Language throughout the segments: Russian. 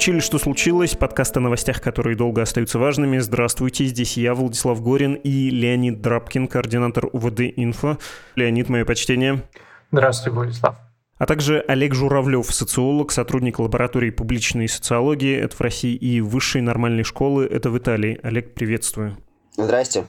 включили «Что случилось?» Подкаст о новостях, которые долго остаются важными. Здравствуйте, здесь я, Владислав Горин и Леонид Драбкин, координатор УВД «Инфо». Леонид, мое почтение. Здравствуйте, Владислав. А также Олег Журавлев, социолог, сотрудник лаборатории публичной социологии, это в России, и высшей нормальной школы, это в Италии. Олег, приветствую. Здрасте.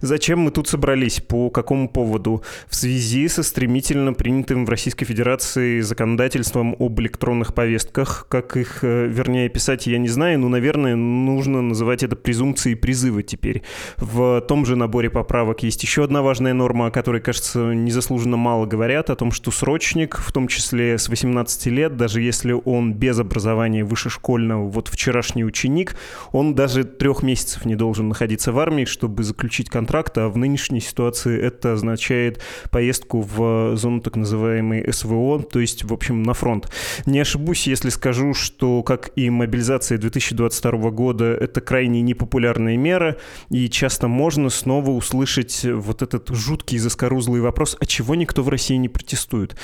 Зачем мы тут собрались? По какому поводу? В связи со стремительно принятым в Российской Федерации законодательством об электронных повестках, как их, э, вернее, писать я не знаю, но, наверное, нужно называть это презумпцией призыва теперь. В том же наборе поправок есть еще одна важная норма, о которой, кажется, незаслуженно мало говорят, о том, что срочник, в том числе с 18 лет, даже если он без образования высшешкольного, вот вчерашний ученик, он даже трех месяцев не должен находиться в армии, чтобы заключить заключить контракт, а в нынешней ситуации это означает поездку в зону так называемой СВО, то есть, в общем, на фронт. Не ошибусь, если скажу, что, как и мобилизация 2022 года, это крайне непопулярная мера, и часто можно снова услышать вот этот жуткий заскорузлый вопрос, а чего никто в России не протестует?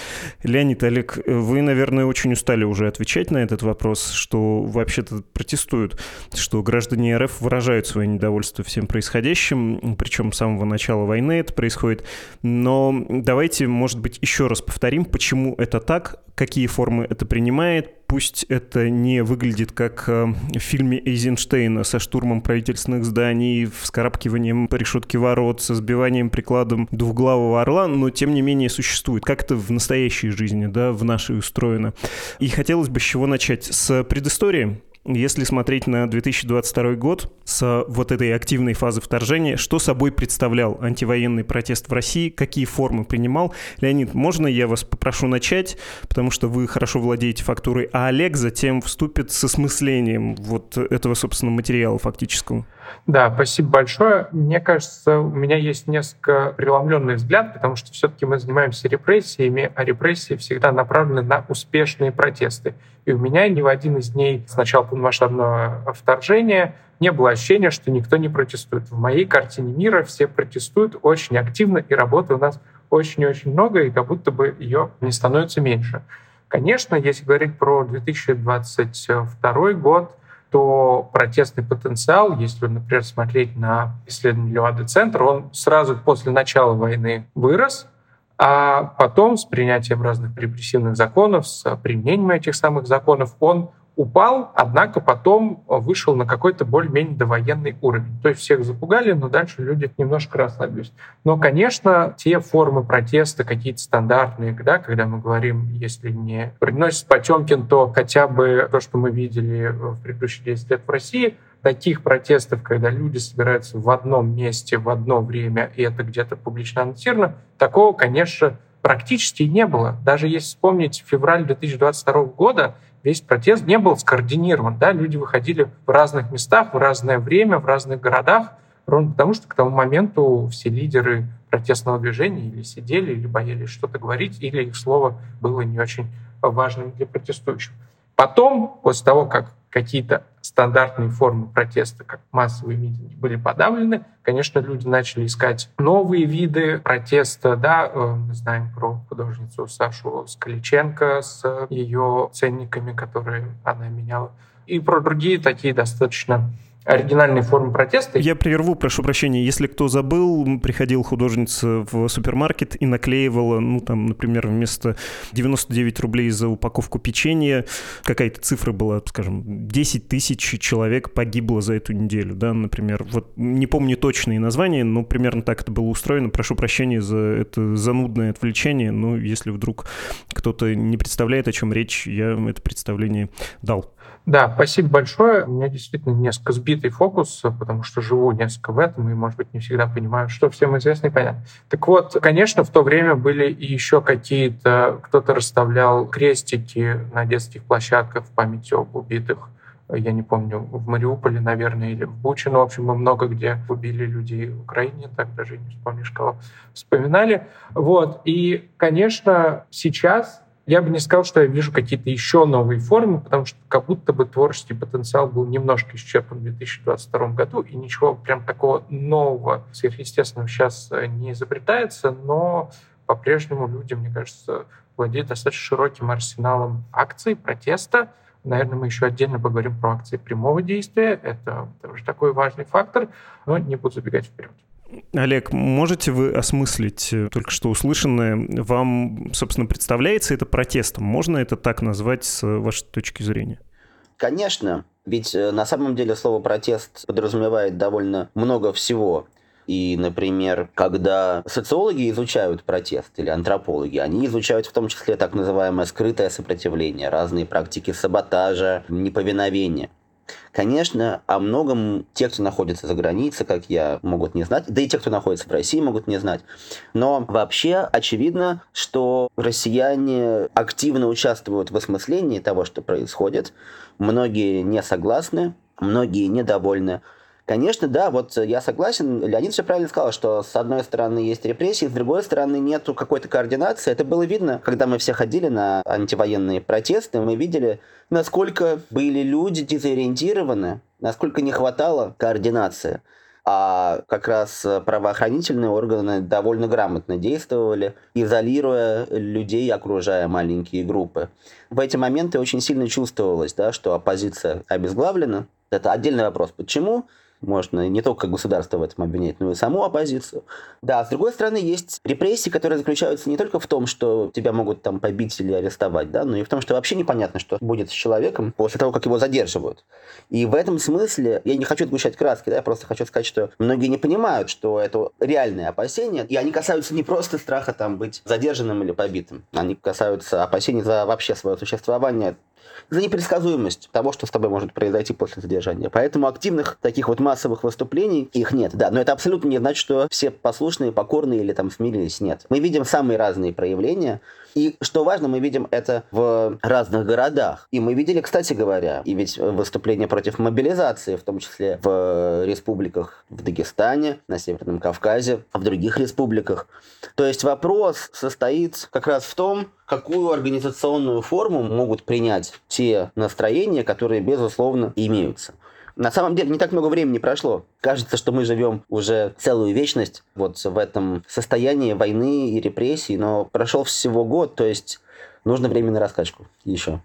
Леонид, Олег, вы, наверное, очень устали уже отвечать на этот вопрос, что вообще-то протестуют, что граждане РФ выражают свое недовольство всем происходящим, причем с самого начала войны это происходит. Но давайте, может быть, еще раз повторим, почему это так, какие формы это принимает, пусть это не выглядит как э, в фильме Эйзенштейна со штурмом правительственных зданий, вскарабкиванием по решетке ворот, со сбиванием прикладом двухглавого орла, но тем не менее существует. Как это в настоящей жизни, да, в нашей устроено. И хотелось бы с чего начать? С предыстории. Если смотреть на 2022 год с вот этой активной фазы вторжения, что собой представлял антивоенный протест в России, какие формы принимал? Леонид, можно я вас попрошу начать, потому что вы хорошо владеете фактурой, а Олег затем вступит с осмыслением вот этого, собственно, материала фактического. Да, спасибо большое. Мне кажется, у меня есть несколько преломленный взгляд, потому что все-таки мы занимаемся репрессиями, а репрессии всегда направлены на успешные протесты. И у меня ни в один из дней с начала полномасштабного вторжения не было ощущения, что никто не протестует. В моей картине мира все протестуют очень активно, и работы у нас очень-очень много, и как будто бы ее не становится меньше. Конечно, если говорить про 2022 год, то протестный потенциал, если, например, смотреть на исследование Левады-центра, он сразу после начала войны вырос, а потом с принятием разных репрессивных законов, с применением этих самых законов, он упал, однако потом вышел на какой-то более-менее довоенный уровень. То есть всех запугали, но дальше люди немножко расслабились. Но, конечно, те формы протеста, какие-то стандартные, да, когда мы говорим, если не приносит Потемкин, то хотя бы то, что мы видели в предыдущие 10 лет в России, таких протестов, когда люди собираются в одном месте в одно время, и это где-то публично анонсировано, такого, конечно, практически не было. Даже если вспомнить февраль 2022 года, весь протест не был скоординирован. Да? Люди выходили в разных местах, в разное время, в разных городах, ровно потому что к тому моменту все лидеры протестного движения или сидели, или боялись что-то говорить, или их слово было не очень важным для протестующих. Потом, после того, как какие-то стандартные формы протеста, как массовые митинги, были подавлены, конечно, люди начали искать новые виды протеста. Да, э, мы знаем про художницу Сашу Скаличенко с ее ценниками, которые она меняла, и про другие такие достаточно оригинальные формы протеста. Я прерву, прошу прощения. Если кто забыл, приходил художница в супермаркет и наклеивала, ну, там, например, вместо 99 рублей за упаковку печенья, какая-то цифра была, скажем, 10 тысяч человек погибло за эту неделю, да, например. Вот не помню точные названия, но примерно так это было устроено. Прошу прощения за это занудное отвлечение, но если вдруг кто-то не представляет, о чем речь, я это представление дал. Да, спасибо большое. У меня действительно несколько сбитый фокус, потому что живу несколько в этом и, может быть, не всегда понимаю, что всем известно и понятно. Так вот, конечно, в то время были и еще какие-то... Кто-то расставлял крестики на детских площадках в память об убитых я не помню, в Мариуполе, наверное, или в Буче, но, в общем, мы много где убили людей в Украине, так даже не вспомнишь, кого вспоминали. Вот. И, конечно, сейчас я бы не сказал, что я вижу какие-то еще новые формы, потому что как будто бы творческий потенциал был немножко исчерпан в 2022 году, и ничего прям такого нового, сверхъестественного сейчас э, не изобретается, но по-прежнему люди, мне кажется, владеют достаточно широким арсеналом акций, протеста, Наверное, мы еще отдельно поговорим про акции прямого действия. Это тоже такой важный фактор, но не буду забегать вперед. Олег, можете вы осмыслить э, только что услышанное? Вам, собственно, представляется это протестом? Можно это так назвать с вашей точки зрения? Конечно, ведь э, на самом деле слово протест подразумевает довольно много всего. И, например, когда социологи изучают протест или антропологи, они изучают в том числе так называемое скрытое сопротивление, разные практики саботажа, неповиновения. Конечно, о многом те, кто находится за границей, как я, могут не знать, да и те, кто находится в России, могут не знать. Но вообще очевидно, что россияне активно участвуют в осмыслении того, что происходит. Многие не согласны, многие недовольны. Конечно, да, вот я согласен. Леонид все правильно сказал, что с одной стороны есть репрессии, с другой стороны нету какой-то координации. Это было видно, когда мы все ходили на антивоенные протесты, мы видели, насколько были люди дезориентированы, насколько не хватало координации. А как раз правоохранительные органы довольно грамотно действовали, изолируя людей, окружая маленькие группы. В эти моменты очень сильно чувствовалось, да, что оппозиция обезглавлена. Это отдельный вопрос. Почему? Можно не только государство в этом обвинять, но и саму оппозицию. Да, с другой стороны, есть репрессии, которые заключаются не только в том, что тебя могут там побить или арестовать, да, но и в том, что вообще непонятно, что будет с человеком после того, как его задерживают. И в этом смысле, я не хочу сгущать краски, да, я просто хочу сказать, что многие не понимают, что это реальные опасения, и они касаются не просто страха там быть задержанным или побитым, они касаются опасений за вообще свое существование, за непредсказуемость того, что с тобой может произойти после задержания. Поэтому активных таких вот массовых выступлений их нет. Да, но это абсолютно не значит, что все послушные, покорные или там смирились. Нет. Мы видим самые разные проявления. И что важно, мы видим это в разных городах. И мы видели, кстати говоря, и ведь выступления против мобилизации, в том числе в республиках в Дагестане, на Северном Кавказе, в других республиках. То есть вопрос состоит как раз в том, какую организационную форму могут принять те настроения, которые, безусловно, имеются. На самом деле не так много времени прошло. Кажется, что мы живем уже целую вечность вот в этом состоянии войны и репрессий, но прошел всего год, то есть нужно время на раскачку еще.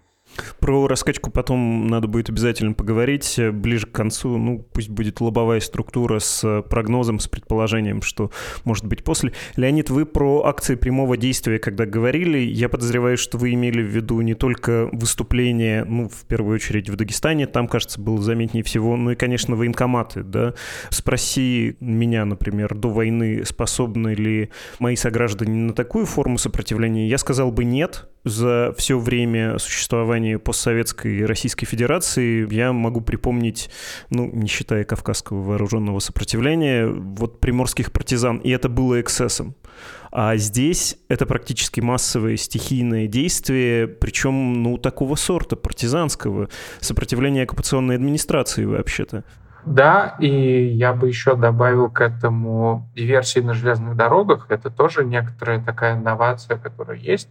Про раскачку потом надо будет обязательно поговорить. Ближе к концу, ну, пусть будет лобовая структура с прогнозом, с предположением, что может быть после. Леонид, вы про акции прямого действия, когда говорили, я подозреваю, что вы имели в виду не только выступление, ну, в первую очередь в Дагестане, там, кажется, было заметнее всего, ну и, конечно, военкоматы, да. Спроси меня, например, до войны, способны ли мои сограждане на такую форму сопротивления, я сказал бы нет, за все время существования постсоветской Российской Федерации я могу припомнить, ну, не считая Кавказского вооруженного сопротивления, вот приморских партизан, и это было эксцессом. А здесь это практически массовое стихийное действие, причем, ну, такого сорта, партизанского, сопротивления оккупационной администрации вообще-то. Да, и я бы еще добавил к этому диверсии на железных дорогах. Это тоже некоторая такая инновация, которая есть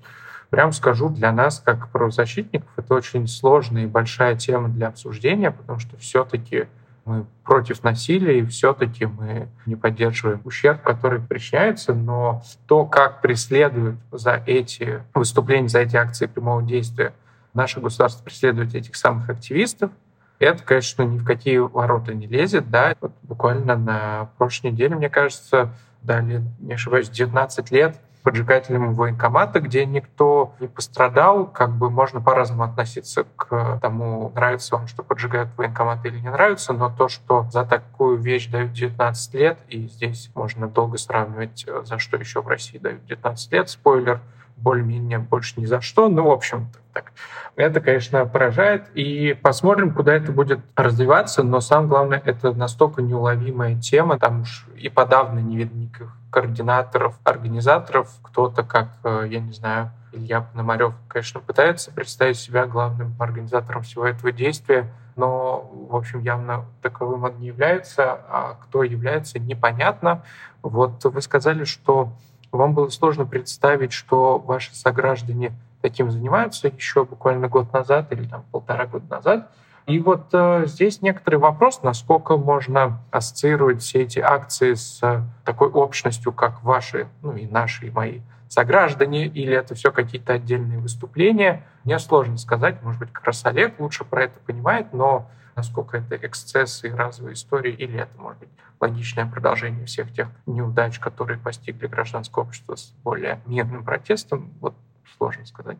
прям скажу, для нас, как правозащитников, это очень сложная и большая тема для обсуждения, потому что все-таки мы против насилия, и все-таки мы не поддерживаем ущерб, который причиняется, но то, как преследуют за эти выступления, за эти акции прямого действия наше государство преследует этих самых активистов, это, конечно, ни в какие ворота не лезет. Да? Вот буквально на прошлой неделе, мне кажется, дали, не ошибаюсь, 19 лет поджигателем военкомата, где никто не пострадал. Как бы можно по-разному относиться к тому, нравится вам, что поджигают военкомат или не нравится, но то, что за такую вещь дают 19 лет, и здесь можно долго сравнивать, за что еще в России дают 19 лет, спойлер, более-менее больше ни за что. Ну, в общем, так. Это, конечно, поражает. И посмотрим, куда это будет развиваться. Но самое главное, это настолько неуловимая тема. Там уж и подавно не видно никаких координаторов, организаторов. Кто-то, как, э, я не знаю, Илья Пономарев, конечно, пытается представить себя главным организатором всего этого действия, но, в общем, явно таковым он не является, а кто является, непонятно. Вот вы сказали, что вам было сложно представить, что ваши сограждане таким занимаются еще буквально год назад или там полтора года назад. И вот э, здесь некоторый вопрос, насколько можно ассоциировать все эти акции с э, такой общностью, как ваши, ну и наши, и мои сограждане, или это все какие-то отдельные выступления. Мне сложно сказать, может быть, как раз Олег лучше про это понимает, но насколько это эксцессы и разовые истории, или это, может быть, логичное продолжение всех тех неудач, которые постигли гражданское общество с более мирным протестом, вот сложно сказать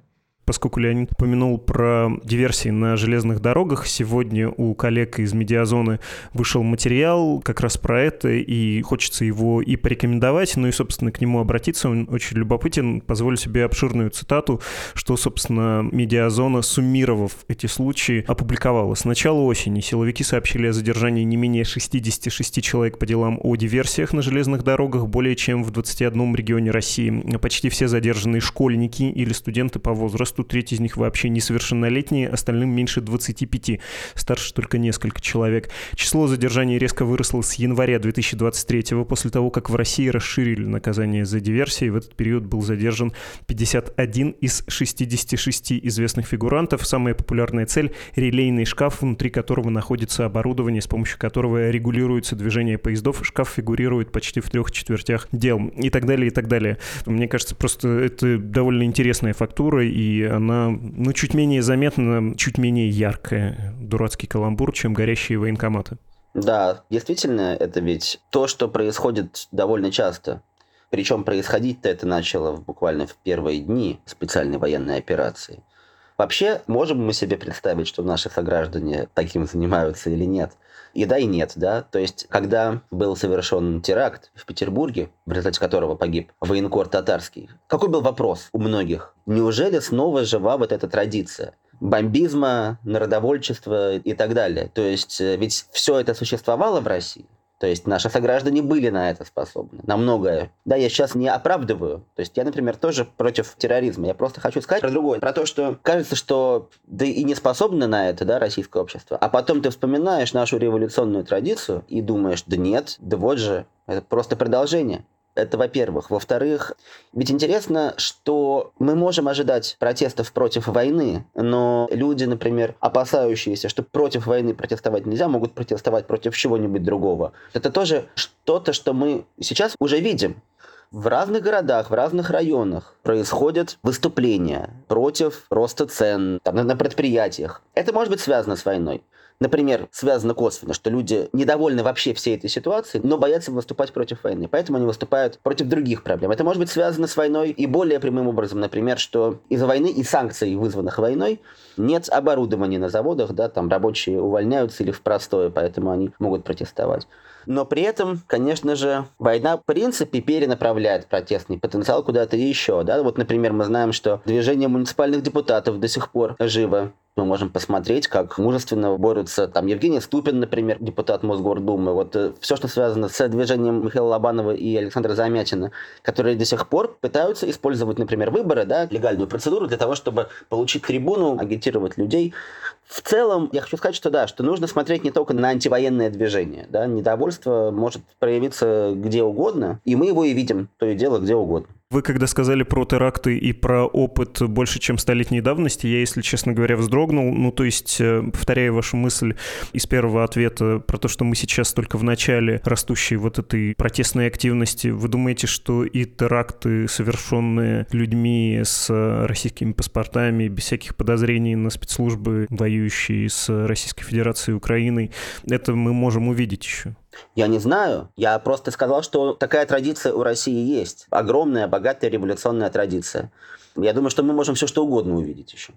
поскольку Леонид упомянул про диверсии на железных дорогах, сегодня у коллег из Медиазоны вышел материал как раз про это, и хочется его и порекомендовать, ну и, собственно, к нему обратиться. Он очень любопытен. Позволю себе обширную цитату, что, собственно, Медиазона, суммировав эти случаи, опубликовала. С начала осени силовики сообщили о задержании не менее 66 человек по делам о диверсиях на железных дорогах, более чем в 21 регионе России. Почти все задержанные школьники или студенты по возрасту возрасту, треть из них вообще несовершеннолетние, остальным меньше 25, старше только несколько человек. Число задержаний резко выросло с января 2023 после того, как в России расширили наказание за диверсии. В этот период был задержан 51 из 66 известных фигурантов. Самая популярная цель — релейный шкаф, внутри которого находится оборудование, с помощью которого регулируется движение поездов. Шкаф фигурирует почти в трех четвертях дел и так далее, и так далее. Мне кажется, просто это довольно интересная фактура, и она, ну, чуть менее заметна, чуть менее яркая, дурацкий каламбур, чем горящие военкоматы. Да, действительно, это ведь то, что происходит довольно часто. Причем происходить-то это начало буквально в первые дни специальной военной операции. Вообще, можем мы себе представить, что наши сограждане таким занимаются или нет? И да, и нет, да. То есть, когда был совершен теракт в Петербурге, в результате которого погиб военкор татарский, какой был вопрос у многих? Неужели снова жива вот эта традиция? бомбизма, народовольчества и так далее. То есть э, ведь все это существовало в России. То есть наши сограждане были на это способны, на многое. Да, я сейчас не оправдываю. То есть я, например, тоже против терроризма. Я просто хочу сказать про другое. Про то, что кажется, что да и не способны на это, да, российское общество. А потом ты вспоминаешь нашу революционную традицию и думаешь, да нет, да вот же, это просто продолжение. Это во-первых. Во-вторых, ведь интересно, что мы можем ожидать протестов против войны, но люди, например, опасающиеся, что против войны протестовать нельзя, могут протестовать против чего-нибудь другого. Это тоже что-то, что мы сейчас уже видим. В разных городах, в разных районах происходят выступления против роста цен там, на предприятиях. Это может быть связано с войной. Например, связано косвенно, что люди недовольны вообще всей этой ситуацией, но боятся выступать против войны. Поэтому они выступают против других проблем. Это может быть связано с войной и более прямым образом, например, что из-за войны и санкций, вызванных войной, нет оборудования на заводах, да, там рабочие увольняются или в простое, поэтому они могут протестовать. Но при этом, конечно же, война в принципе перенаправляет протестный потенциал куда-то еще. Да? Вот, например, мы знаем, что движение муниципальных депутатов до сих пор живо мы можем посмотреть, как мужественно борются там Евгений Ступин, например, депутат Мосгордумы. Вот э, все, что связано с движением Михаила Лобанова и Александра Замятина, которые до сих пор пытаются использовать, например, выборы, да, легальную процедуру для того, чтобы получить трибуну, агитировать людей. В целом, я хочу сказать, что да, что нужно смотреть не только на антивоенное движение. Да? Недовольство может проявиться где угодно, и мы его и видим, то и дело где угодно. Вы когда сказали про теракты и про опыт больше, чем столетней давности, я, если честно говоря, вздрогнул. Ну, то есть, э, повторяя вашу мысль из первого ответа про то, что мы сейчас только в начале растущей вот этой протестной активности, вы думаете, что и теракты, совершенные людьми с российскими паспортами, без всяких подозрений на спецслужбы, воюющие с Российской Федерацией и Украиной, это мы можем увидеть еще? Я не знаю. Я просто сказал, что такая традиция у России есть. Огромная, богатая революционная традиция. Я думаю, что мы можем все что угодно увидеть еще.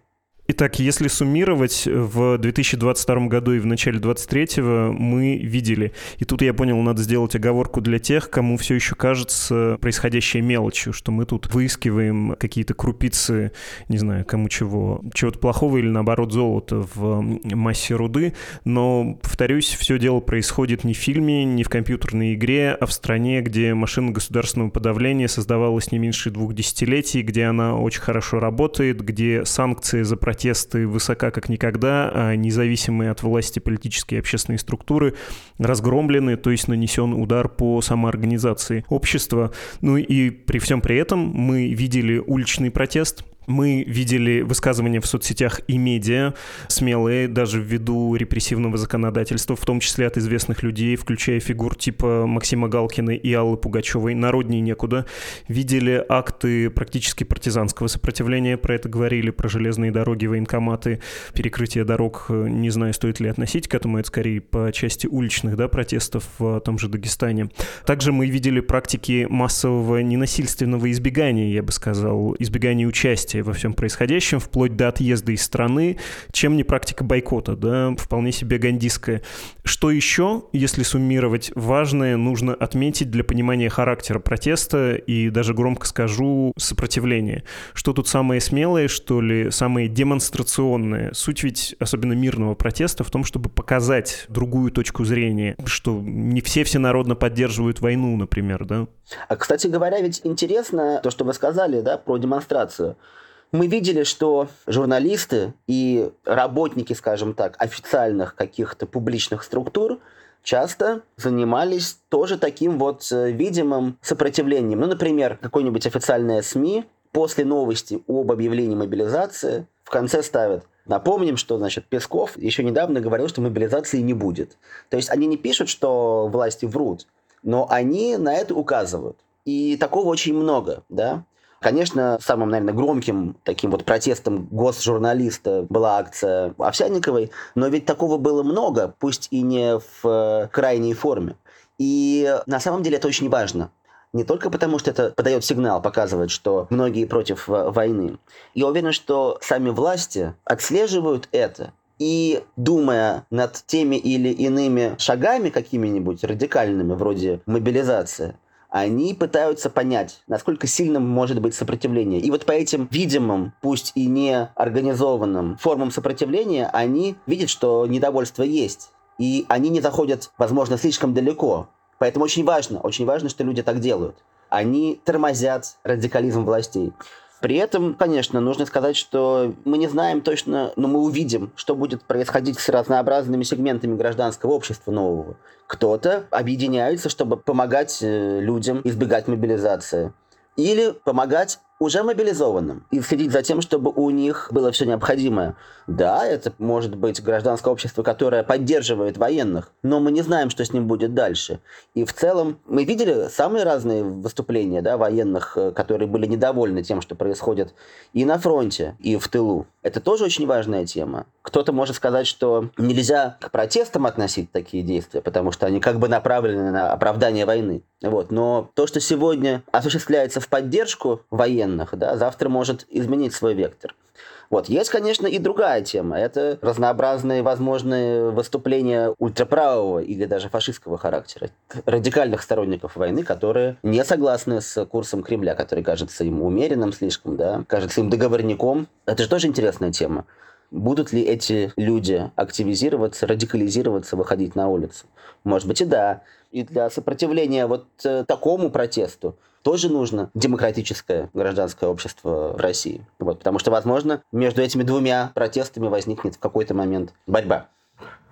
Итак, если суммировать, в 2022 году и в начале 2023 мы видели, и тут я понял, надо сделать оговорку для тех, кому все еще кажется происходящее мелочью, что мы тут выискиваем какие-то крупицы, не знаю, кому чего, чего-то плохого или наоборот золота в массе руды, но, повторюсь, все дело происходит не в фильме, не в компьютерной игре, а в стране, где машина государственного подавления создавалась не меньше двух десятилетий, где она очень хорошо работает, где санкции за против протесты высока как никогда, а независимые от власти политические и общественные структуры разгромлены, то есть нанесен удар по самоорганизации общества. Ну и при всем при этом мы видели уличный протест, Мы видели высказывания в соцсетях и медиа, смелые, даже ввиду репрессивного законодательства, в том числе от известных людей, включая фигур типа Максима Галкина и Аллы Пугачевой, народней некуда. Видели акты практически партизанского сопротивления, про это говорили, про железные дороги, военкоматы, перекрытие дорог, не знаю, стоит ли относить к этому, это скорее по части уличных да, протестов в том же Дагестане. Также мы видели практики массового ненасильственного избегания, я бы сказал, избегания участия во всем происходящем, вплоть до отъезда из страны, чем не практика бойкота, да, вполне себе гандистская. Что еще, если суммировать, важное нужно отметить для понимания характера протеста и даже громко скажу сопротивления. Что тут самое смелое, что ли, самое демонстрационное? Суть ведь, особенно мирного протеста, в том, чтобы показать другую точку зрения, что не все всенародно поддерживают войну, например, да? А, кстати говоря, ведь интересно то, что вы сказали, да, про демонстрацию. Мы видели, что журналисты и работники, скажем так, официальных каких-то публичных структур часто занимались тоже таким вот э, видимым сопротивлением. Ну, например, какой-нибудь официальная СМИ после новости об объявлении мобилизации в конце ставят Напомним, что значит, Песков еще недавно говорил, что мобилизации не будет. То есть они не пишут, что власти врут, но они на это указывают. И такого очень много, да. Конечно, самым, наверное, громким таким вот протестом госжурналиста была акция Овсянниковой, но ведь такого было много, пусть и не в э, крайней форме. И на самом деле это очень важно. Не только потому, что это подает сигнал, показывает, что многие против войны. Я уверен, что сами власти отслеживают это и думая над теми или иными шагами какими-нибудь радикальными, вроде мобилизации, они пытаются понять, насколько сильным может быть сопротивление. И вот по этим видимым, пусть и не организованным формам сопротивления, они видят, что недовольство есть. И они не заходят, возможно, слишком далеко. Поэтому очень важно, очень важно, что люди так делают. Они тормозят радикализм властей. При этом, конечно, нужно сказать, что мы не знаем точно, но мы увидим, что будет происходить с разнообразными сегментами гражданского общества нового. Кто-то объединяется, чтобы помогать э, людям избегать мобилизации. Или помогать уже мобилизованным и следить за тем, чтобы у них было все необходимое. Да, это может быть гражданское общество, которое поддерживает военных, но мы не знаем, что с ним будет дальше. И в целом мы видели самые разные выступления да, военных, э, которые были недовольны тем, что происходит и на фронте, и в тылу. Это тоже очень важная тема. Кто-то может сказать, что нельзя к протестам относить такие действия, потому что они как бы направлены на оправдание войны. Вот. Но то, что сегодня осуществляется в поддержку военных, да, завтра может изменить свой вектор. Вот. Есть, конечно, и другая тема. Это разнообразные возможные выступления ультраправого или даже фашистского характера. Радикальных сторонников войны, которые не согласны с курсом Кремля, который кажется им умеренным слишком, да, кажется им договорником. Это же тоже интересная тема. Будут ли эти люди активизироваться, радикализироваться, выходить на улицу? Может быть и да. И для сопротивления вот э, такому протесту тоже нужно демократическое гражданское общество в России. Вот, потому что, возможно, между этими двумя протестами возникнет в какой-то момент борьба.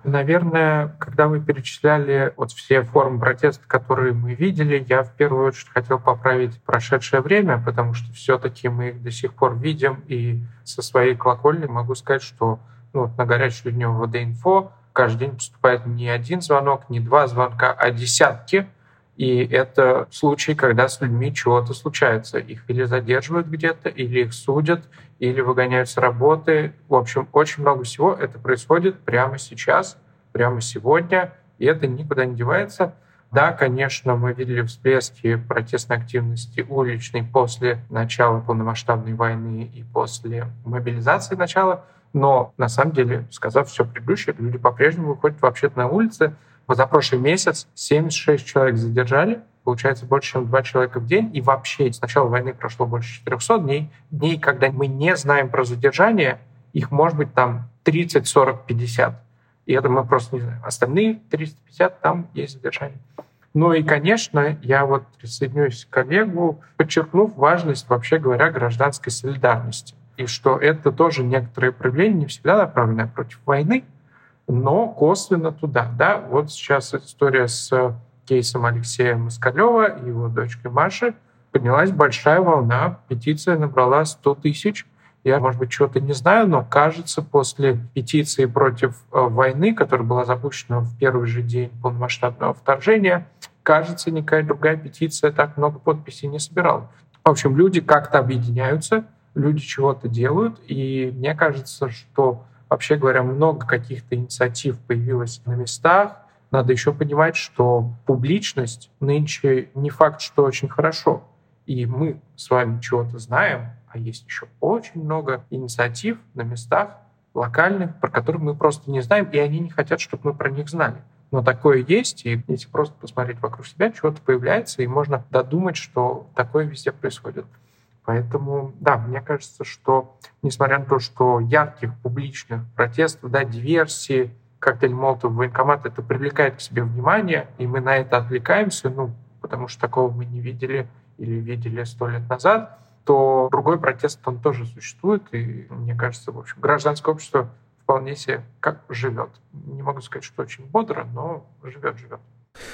Наверное, когда вы перечисляли вот все формы протеста, которые мы видели, я в первую очередь хотел поправить прошедшее время, потому что все-таки мы их до сих пор видим, и со своей колокольни могу сказать, что ну, вот на горячую линию ВД-инфо каждый день поступает не один звонок, не два звонка, а десятки и это случаи, когда с людьми чего-то случается. Их или задерживают где-то, или их судят, или выгоняют с работы. В общем, очень много всего. Это происходит прямо сейчас, прямо сегодня, и это никуда не девается. Да, конечно, мы видели всплески протестной активности уличной после начала полномасштабной войны и после мобилизации начала, но на самом деле, сказав все предыдущее, люди по-прежнему выходят вообще-то на улицы, за прошлый месяц 76 человек задержали, получается больше, чем 2 человека в день, и вообще с начала войны прошло больше 400 дней, дней, когда мы не знаем про задержание, их может быть там 30, 40, 50. И это мы просто не знаем. Остальные 350 там есть задержание. Ну и, конечно, я вот присоединюсь к коллегу, подчеркнув важность, вообще говоря, гражданской солидарности. И что это тоже некоторые проявления, не всегда направленные против войны, но косвенно туда. Да? Вот сейчас история с кейсом Алексея Москалева и его дочкой Маши поднялась большая волна, петиция набрала 100 тысяч, Я, может быть, чего-то не знаю, но кажется, после петиции против э, войны, которая была запущена в первый же день полномасштабного вторжения, кажется, никакая другая петиция так много подписей не собирала. В общем, люди как-то объединяются, люди чего-то делают, и мне кажется, что, вообще говоря, много каких-то инициатив появилось на местах. Надо еще понимать, что публичность нынче не факт, что очень хорошо. И мы с вами чего-то знаем, а есть еще очень много инициатив на местах локальных, про которые мы просто не знаем, и они не хотят, чтобы мы про них знали. Но такое есть, и если просто посмотреть вокруг себя, чего-то появляется, и можно додумать, что такое везде происходит. Поэтому, да, мне кажется, что несмотря на то, что ярких публичных протестов, да, диверсии, коктейль Молотов, военкомат, это привлекает к себе внимание, и мы на это отвлекаемся, ну, потому что такого мы не видели или видели сто лет назад, то другой протест, он тоже существует, и мне кажется, в общем, гражданское общество вполне себе как живет. Не могу сказать, что очень бодро, но живет-живет.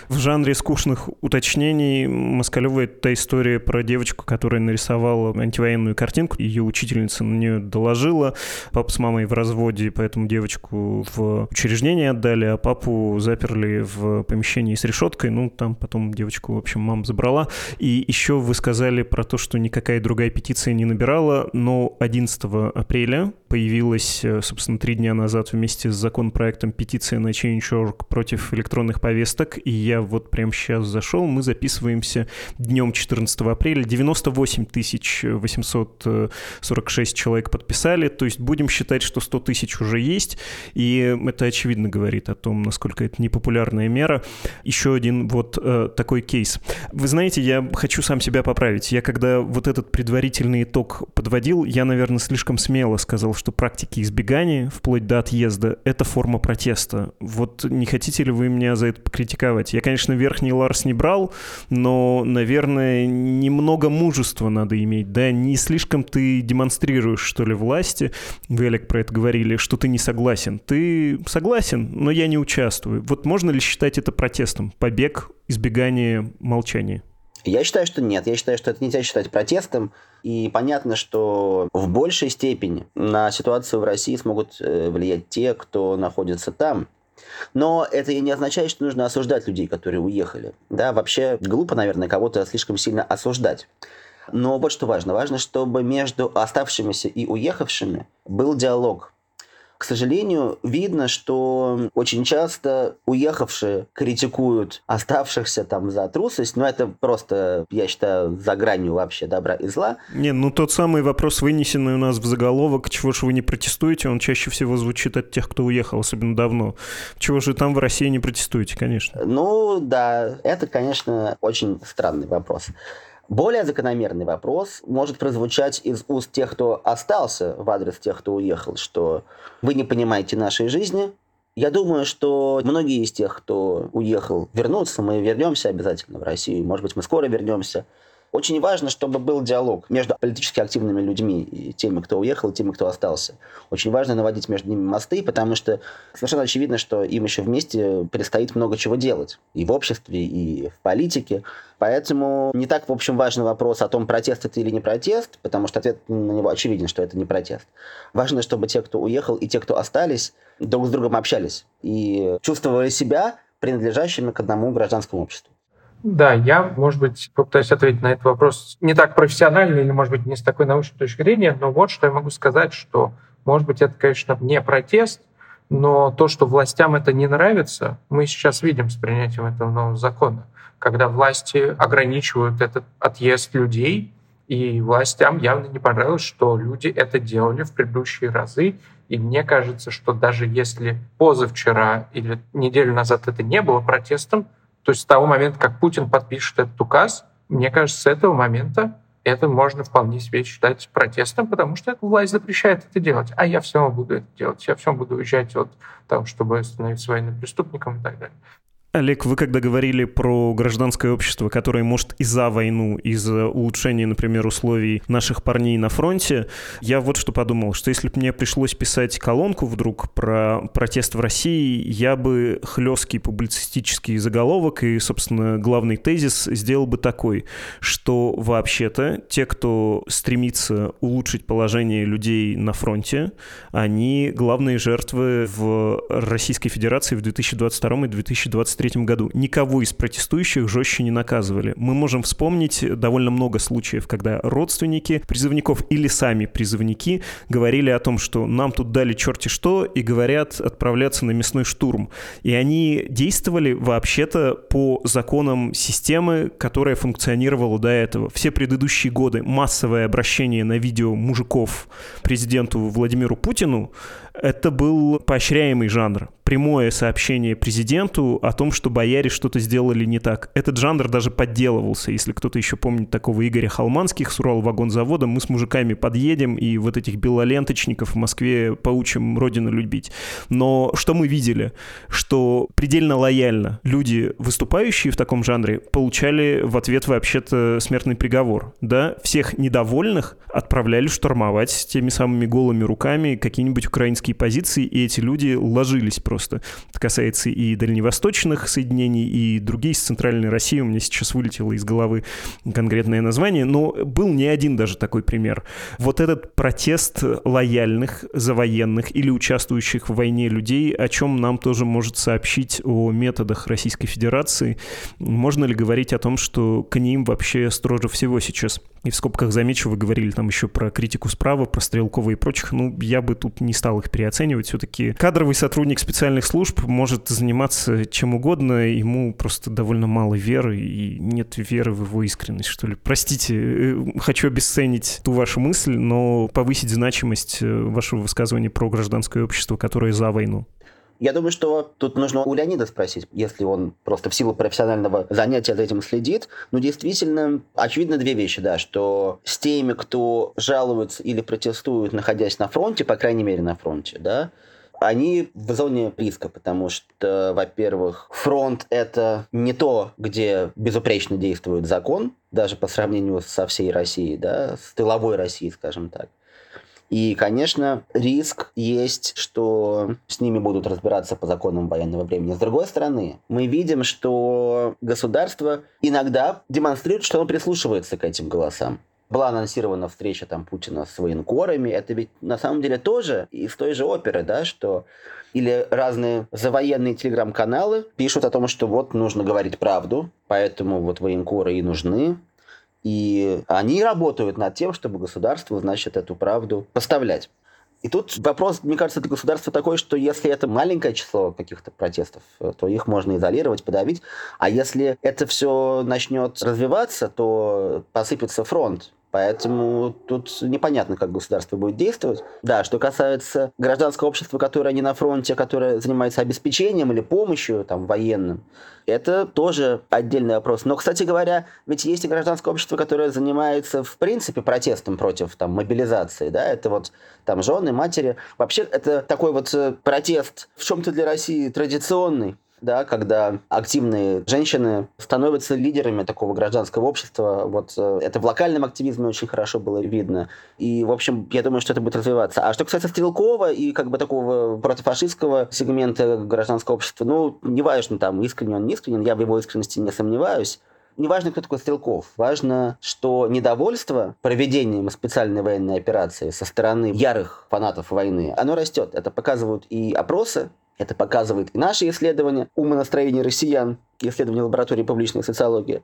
В жанре скучных уточнений Москалева это история про девочку, которая нарисовала антивоенную картинку. Ее учительница на нее доложила. Папа с мамой в разводе, поэтому девочку в учреждение отдали, а папу заперли в помещении с решеткой. Ну, там потом девочку, в общем, мама забрала. И еще вы сказали про то, что никакая другая петиция не набирала, но 11 апреля появилась, собственно, три дня назад вместе с законопроектом петиция на Change.org против электронных повесток, и я вот прямо сейчас зашел, мы записываемся днем 14 апреля, 98 846 человек подписали, то есть будем считать, что 100 тысяч уже есть, и это очевидно говорит о том, насколько это непопулярная мера. Еще один вот э, такой кейс. Вы знаете, я хочу сам себя поправить. Я когда вот этот предварительный итог подводил, я, наверное, слишком смело сказал, что практики избегания, вплоть до отъезда, это форма протеста. Вот не хотите ли вы меня за это покритиковать? Я, конечно, верхний Ларс не брал, но, наверное, немного мужества надо иметь, да? Не слишком ты демонстрируешь, что ли, власти, Олег, про это говорили, что ты не согласен. Ты согласен, но я не участвую. Вот можно ли считать это протестом? Побег, избегание, молчание? Я считаю, что нет. Я считаю, что это нельзя считать протестом. И понятно, что в большей степени на ситуацию в России смогут э, влиять те, кто находится там. Но это и не означает, что нужно осуждать людей, которые уехали. Да, вообще глупо, наверное, кого-то слишком сильно осуждать. Но вот что важно. Важно, чтобы между оставшимися и уехавшими был диалог. К сожалению, видно, что очень часто уехавшие критикуют оставшихся там за трусость, но это просто, я считаю, за гранью вообще добра и зла. Не, ну тот самый вопрос, вынесенный у нас в заголовок, чего же вы не протестуете, он чаще всего звучит от тех, кто уехал, особенно давно. Чего же там в России не протестуете, конечно? Ну да, это, конечно, очень странный вопрос. Более закономерный вопрос может прозвучать из уст тех, кто остался в адрес тех, кто уехал, что вы не понимаете нашей жизни. Я думаю, что многие из тех, кто уехал, вернутся. Мы вернемся обязательно в Россию. Может быть, мы скоро вернемся. Очень важно, чтобы был диалог между политически активными людьми и теми, кто уехал, и теми, кто остался. Очень важно наводить между ними мосты, потому что совершенно очевидно, что им еще вместе предстоит много чего делать. И в обществе, и в политике. Поэтому не так, в общем, важный вопрос о том, протест это или не протест, потому что ответ на него очевиден, что это не протест. Важно, чтобы те, кто уехал, и те, кто остались, друг с другом общались и чувствовали себя принадлежащими к одному гражданскому обществу. Да, я, может быть, попытаюсь ответить на этот вопрос не так профессионально или, может быть, не с такой научной точки зрения, но вот что я могу сказать, что, может быть, это, конечно, не протест, но то, что властям это не нравится, мы сейчас видим с принятием этого нового закона, когда власти ограничивают этот отъезд людей, и властям явно не понравилось, что люди это делали в предыдущие разы. И мне кажется, что даже если позавчера или неделю назад это не было протестом, то есть с того момента, как Путин подпишет этот указ, мне кажется, с этого момента это можно вполне себе считать протестом, потому что власть запрещает это делать. А я все равно буду это делать. Я все равно буду уезжать от того, чтобы становиться военным преступником и так далее. Олег, вы когда говорили про гражданское общество, которое может и за войну, и за улучшение, например, условий наших парней на фронте, я вот что подумал, что если бы мне пришлось писать колонку вдруг про протест в России, я бы хлесткий публицистический заголовок и, собственно, главный тезис сделал бы такой, что вообще-то те, кто стремится улучшить положение людей на фронте, они главные жертвы в Российской Федерации в 2022 и 2023 1993 году никого из протестующих жестче не наказывали. Мы можем вспомнить довольно много случаев, когда родственники призывников или сами призывники говорили о том, что нам тут дали черти что, и говорят отправляться на мясной штурм. И они действовали вообще-то по законам системы, которая функционировала до этого. Все предыдущие годы массовое обращение на видео мужиков президенту Владимиру Путину это был поощряемый жанр. Прямое сообщение президенту о том, что бояре что-то сделали не так. Этот жанр даже подделывался. Если кто-то еще помнит такого Игоря Халманских с Урал-вагонзавода, мы с мужиками подъедем и вот этих белоленточников в Москве поучим родину любить. Но что мы видели? Что предельно лояльно люди, выступающие в таком жанре, получали в ответ вообще-то смертный приговор. Да? Всех недовольных отправляли штурмовать теми самыми голыми руками какие-нибудь украинские политические позиции, и эти люди ложились просто. Это касается и дальневосточных соединений, и другие из Центральной России. У меня сейчас вылетело из головы конкретное название, но был не один даже такой пример. Вот этот протест лояльных, завоенных или участвующих в войне людей, о чем нам тоже может сообщить о методах Российской Федерации. Можно ли говорить о том, что к ним вообще строже всего сейчас? И в скобках замечу, вы говорили там еще про критику справа, про Стрелкова и прочих. Ну, я бы тут не стал их переоценивать. Все-таки кадровый сотрудник специальных служб может заниматься чем угодно, ему просто довольно мало веры, и нет веры в его искренность, что ли. Простите, э, хочу обесценить ту вашу мысль, но повысить значимость э, вашего высказывания про гражданское общество, которое за войну. Я думаю, что тут нужно у Леонида спросить, если он просто в силу профессионального занятия за этим следит. Ну, действительно, очевидно две вещи, да, что с теми, кто жалуется или протестует, находясь на фронте, по крайней мере на фронте, да, они в зоне риска, потому что, во-первых, фронт — это не то, где безупречно действует закон, даже по сравнению со всей Россией, да, с тыловой Россией, скажем так. И, конечно, риск есть, что с ними будут разбираться по законам военного времени. С другой стороны, мы видим, что государство иногда демонстрирует, что оно прислушивается к этим голосам была анонсирована встреча там Путина с военкорами. Это ведь на самом деле тоже из той же оперы, да, что или разные завоенные телеграм-каналы пишут о том, что вот нужно говорить правду, поэтому вот военкоры и нужны. И они работают над тем, чтобы государству, значит, эту правду поставлять. И тут вопрос, мне кажется, для государства такой, что если это маленькое число каких-то протестов, то их можно изолировать, подавить. А если это все начнет развиваться, то посыпется фронт. Поэтому тут непонятно, как государство будет действовать. Да, что касается гражданского общества, которое не на фронте, которое занимается обеспечением или помощью там, военным, это тоже отдельный вопрос. Но, кстати говоря, ведь есть и гражданское общество, которое занимается, в принципе, протестом против там, мобилизации. Да? Это вот там жены, матери. Вообще, это такой вот э, протест в чем-то для России традиционный да, когда активные женщины становятся лидерами такого гражданского общества. Вот э, это в локальном активизме очень хорошо было видно. И, в общем, я думаю, что это будет развиваться. А что касается Стрелкова и как бы такого протофашистского сегмента гражданского общества, ну, неважно, там, искренне он, не искренен, я в его искренности не сомневаюсь. Не важно, кто такой Стрелков. Важно, что недовольство проведением специальной военной операции со стороны ярых фанатов войны, оно растет. Это показывают и опросы, это показывает и наши исследования умонастроения россиян, исследования лаборатории публичной социологии.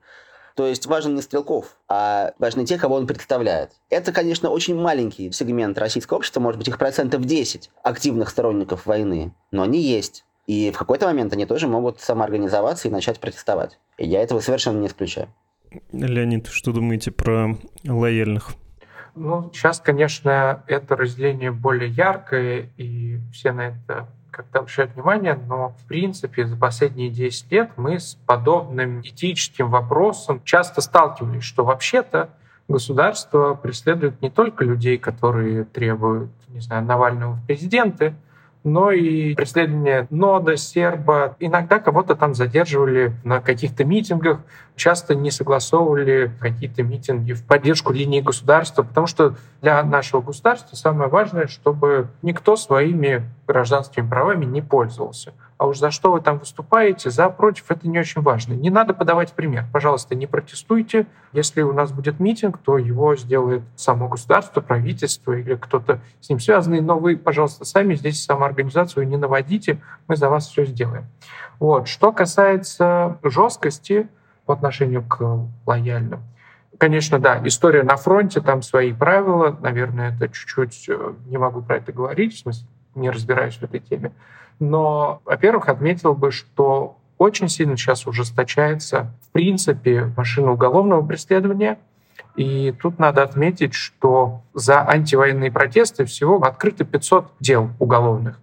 То есть важен не Стрелков, а важны те, кого он представляет. Это, конечно, очень маленький сегмент российского общества, может быть, их процентов 10 активных сторонников войны, но они есть. И в какой-то момент они тоже могут самоорганизоваться и начать протестовать. И я этого совершенно не исключаю. Леонид, что думаете про лояльных? Ну, сейчас, конечно, это разделение более яркое, и все на это как-то обращают внимание, но в принципе за последние 10 лет мы с подобным этическим вопросом часто сталкивались, что вообще-то государство преследует не только людей, которые требуют, не знаю, Навального в президенты, но и преследование нода, серба. Иногда кого-то там задерживали на каких-то митингах, часто не согласовывали какие-то митинги в поддержку линии государства, потому что для нашего государства самое важное, чтобы никто своими гражданскими правами не пользовался а уж за что вы там выступаете, за, против, это не очень важно. Не надо подавать пример. Пожалуйста, не протестуйте. Если у нас будет митинг, то его сделает само государство, правительство или кто-то с ним связанный, но вы, пожалуйста, сами здесь самоорганизацию не наводите, мы за вас все сделаем. Вот. Что касается жесткости по отношению к лояльным, Конечно, да, история на фронте, там свои правила, наверное, это чуть-чуть, э, не могу про это говорить, в смысле, не разбираюсь в этой теме. Но, во-первых, отметил бы, что очень сильно сейчас ужесточается, в принципе, машина уголовного преследования. И тут надо отметить, что за антивоенные протесты всего открыто 500 дел уголовных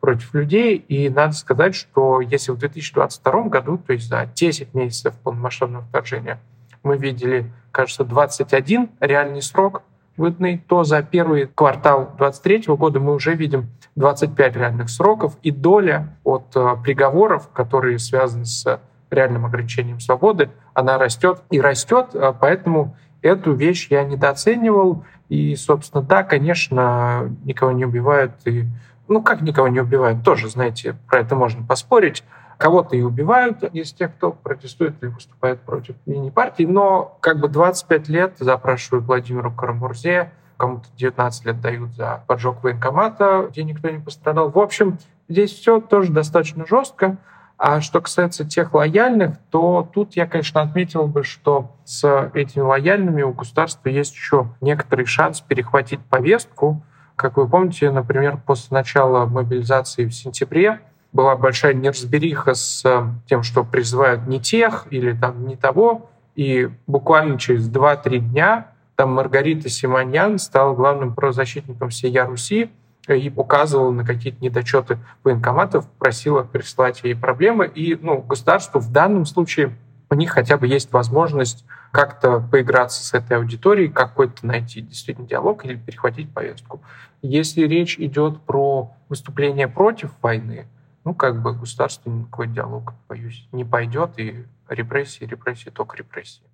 против людей. И надо сказать, что если в 2022 году, то есть за 10 месяцев полномасштабного вторжения, мы видели, кажется, 21 реальный срок выданный, то за первый квартал 2023 года мы уже видим 25 реальных сроков, и доля от э, приговоров, которые связаны с реальным ограничением свободы, она растет и растет, э, поэтому эту вещь я недооценивал. И, собственно, да, конечно, никого не убивают. И, ну, как никого не убивают, тоже, знаете, про это можно поспорить. Кого-то и убивают из тех, кто протестует или выступает против линии партии. Но как бы 25 лет запрашивают Владимиру Карамурзе, кому-то 19 лет дают за поджог военкомата, где никто не пострадал. В общем, здесь все тоже достаточно жестко. А что касается тех лояльных, то тут я, конечно, отметил бы, что с этими лояльными у государства есть еще некоторый шанс перехватить повестку. Как вы помните, например, после начала мобилизации в сентябре была большая неразбериха с тем, что призывают не тех или там не того, и буквально через 2-3 дня там Маргарита Симоньян стала главным правозащитником всей Руси и указывала на какие-то недочеты военкоматов, просила прислать ей проблемы. И ну, государству в данном случае у них хотя бы есть возможность как-то поиграться с этой аудиторией, какой-то найти действительно диалог или перехватить повестку. Если речь идет про выступление против войны, ну, как бы государство никакой диалог, боюсь, не пойдет, и репрессии, репрессии, только репрессии.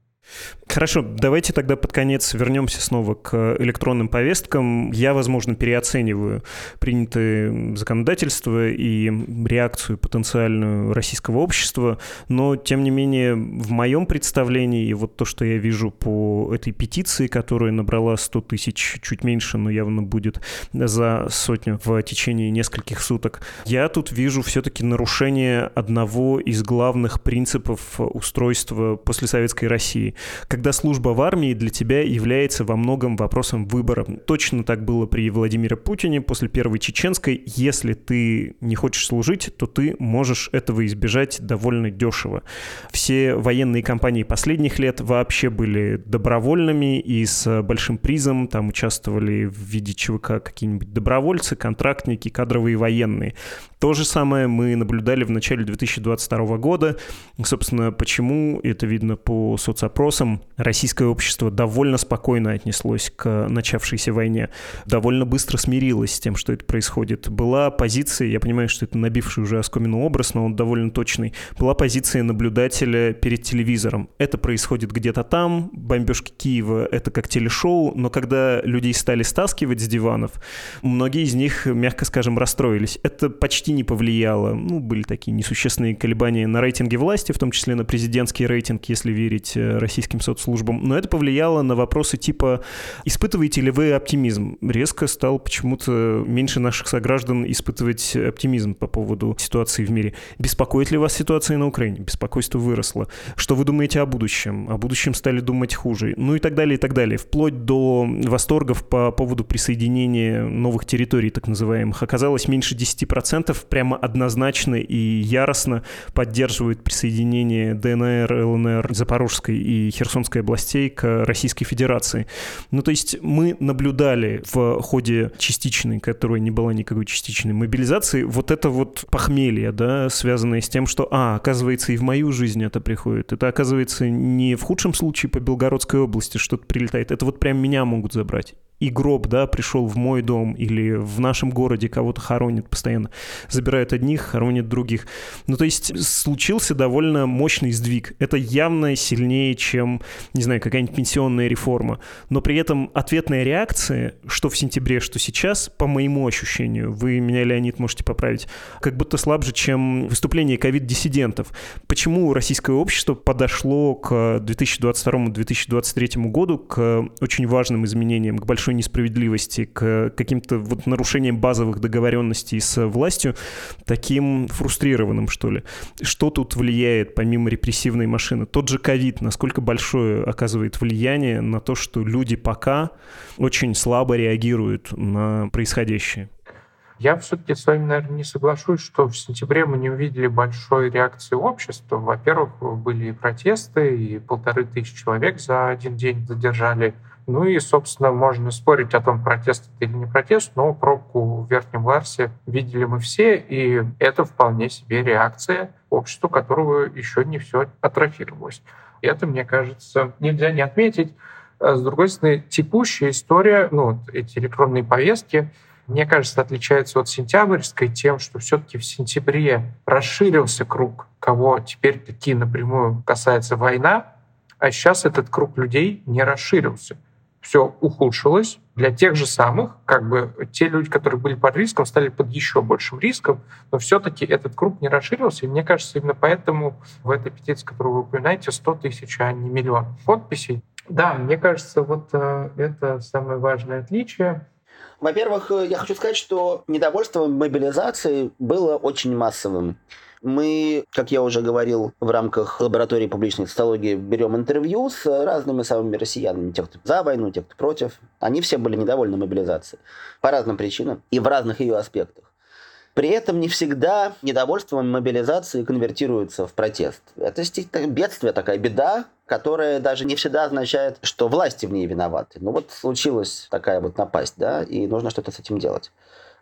Хорошо, давайте тогда под конец вернемся снова к электронным повесткам. Я, возможно, переоцениваю принятые законодательства и реакцию потенциальную российского общества, но, тем не менее, в моем представлении, и вот то, что я вижу по этой петиции, которая набрала 100 тысяч, чуть меньше, но явно будет за сотню в течение нескольких суток, я тут вижу все-таки нарушение одного из главных принципов устройства послесоветской России когда служба в армии для тебя является во многом вопросом выбора. Точно так было при Владимире Путине после Первой Чеченской. Если ты не хочешь служить, то ты можешь этого избежать довольно дешево. Все военные кампании последних лет вообще были добровольными и с большим призом. Там участвовали в виде ЧВК какие-нибудь добровольцы, контрактники, кадровые военные. То же самое мы наблюдали в начале 2022 года. Собственно, почему? Это видно по соцопросам. Российское общество довольно спокойно отнеслось к начавшейся войне, довольно быстро смирилось с тем, что это происходит. Была позиция, я понимаю, что это набивший уже оскомину образ, но он довольно точный, была позиция наблюдателя перед телевизором. Это происходит где-то там, бомбежки Киева — это как телешоу, но когда людей стали стаскивать с диванов, многие из них, мягко скажем, расстроились. Это почти не повлияло. Ну, были такие несущественные колебания на рейтинге власти, в том числе на президентский рейтинг, если верить э, российским соцслужбам. Но это повлияло на вопросы типа «Испытываете ли вы оптимизм?» Резко стал почему-то меньше наших сограждан испытывать оптимизм по поводу ситуации в мире. Беспокоит ли вас ситуация на Украине? Беспокойство выросло. Что вы думаете о будущем? О будущем стали думать хуже. Ну и так далее, и так далее. Вплоть до восторгов по поводу присоединения новых территорий, так называемых, оказалось меньше 10%, Кадыров прямо однозначно и яростно поддерживает присоединение ДНР, ЛНР, Запорожской и Херсонской областей к Российской Федерации. Ну, то есть мы наблюдали в ходе частичной, которая не была никакой частичной мобилизации, вот это вот похмелье, да, связанное с тем, что, а, оказывается, и в мою жизнь это приходит. Это, оказывается, не в худшем случае по Белгородской области что-то прилетает. Это вот прям меня могут забрать. И гроб, да, пришел в мой дом или в нашем городе кого-то хоронит постоянно. Забирают одних, хоронят других. Ну, то есть случился довольно мощный сдвиг. Это явно сильнее, чем, не знаю, какая-нибудь пенсионная реформа. Но при этом ответная реакция, что в сентябре, что сейчас, по моему ощущению, вы меня, Леонид, можете поправить, как будто слабже, чем выступление ковид-диссидентов. Почему российское общество подошло к 2022-2023 году, к очень важным изменениям, к большой большой несправедливости, к каким-то вот нарушениям базовых договоренностей с властью, таким фрустрированным, что ли. Что тут влияет, помимо репрессивной машины? Тот же ковид, насколько большое оказывает влияние на то, что люди пока очень слабо реагируют на происходящее? Я все-таки с вами, наверное, не соглашусь, что в сентябре мы не увидели большой реакции общества. Во-первых, были протесты, и полторы тысячи человек за один день задержали ну и, собственно, можно спорить о том, протест это или не протест, но пробку в Верхнем Ларсе видели мы все, и это вполне себе реакция общества, которого еще не все атрофировалось. Это, мне кажется, нельзя не отметить. А с другой стороны, текущая история, ну, эти электронные повестки, мне кажется, отличаются от сентябрьской тем, что все-таки в сентябре расширился круг, кого теперь таки напрямую касается война, а сейчас этот круг людей не расширился все ухудшилось. Для тех же самых, как бы те люди, которые были под риском, стали под еще большим риском, но все-таки этот круг не расширился. И мне кажется, именно поэтому в этой петиции, которую вы упоминаете, 100 тысяч, а не миллион подписей. Да, мне кажется, вот э, это самое важное отличие. Во-первых, э, я хочу сказать, что недовольство мобилизацией было очень массовым. Мы, как я уже говорил, в рамках лаборатории публичной социологии берем интервью с разными самыми россиянами, тех, кто за войну, тех, кто против. Они все были недовольны мобилизацией по разным причинам и в разных ее аспектах. При этом не всегда недовольство мобилизации конвертируется в протест. Это бедствие, такая беда, которая даже не всегда означает, что власти в ней виноваты. Ну вот случилась такая вот напасть, да, и нужно что-то с этим делать.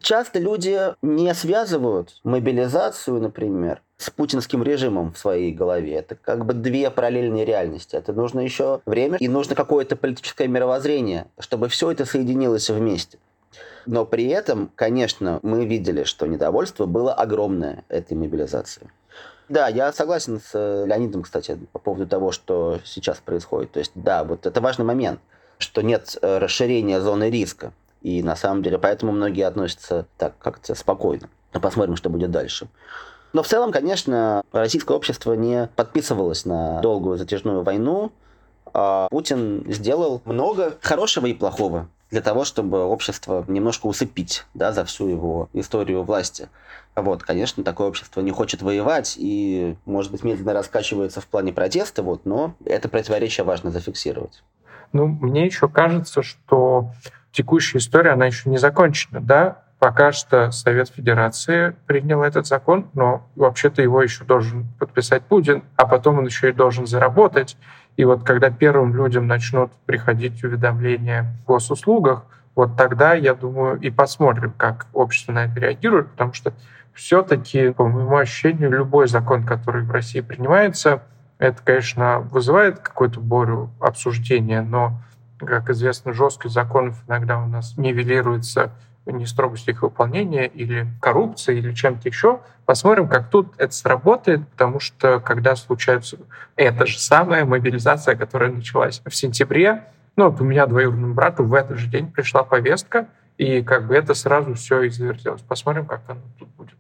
Часто люди не связывают мобилизацию, например, с путинским режимом в своей голове. Это как бы две параллельные реальности. Это нужно еще время и нужно какое-то политическое мировоззрение, чтобы все это соединилось вместе. Но при этом, конечно, мы видели, что недовольство было огромное этой мобилизации. Да, я согласен с э, Леонидом, кстати, по поводу того, что сейчас происходит. То есть, да, вот это важный момент, что нет э, расширения зоны риска. И на самом деле поэтому многие относятся так как-то спокойно. Посмотрим, что будет дальше. Но в целом, конечно, российское общество не подписывалось на долгую затяжную войну. А Путин сделал много хорошего и плохого для того, чтобы общество немножко усыпить да, за всю его историю власти. Вот, конечно, такое общество не хочет воевать и, может быть, медленно раскачивается в плане протеста, вот, но это противоречие важно зафиксировать. Ну, мне еще кажется, что текущая история, она еще не закончена, да? Пока что Совет Федерации принял этот закон, но вообще-то его еще должен подписать Путин, а потом он еще и должен заработать. И вот когда первым людям начнут приходить уведомления в госуслугах, вот тогда, я думаю, и посмотрим, как общество на это реагирует, потому что все-таки, по моему ощущению, любой закон, который в России принимается, это, конечно, вызывает какую-то борю обсуждения, но как известно, жесткость законов иногда у нас нивелируется не строгость их выполнения или коррупция или чем-то еще. Посмотрим, как тут это сработает, потому что когда случается эта же самая мобилизация, которая началась в сентябре, ну вот у меня двоюродному брату в этот же день пришла повестка, и как бы это сразу все и завертелось. Посмотрим, как оно тут будет.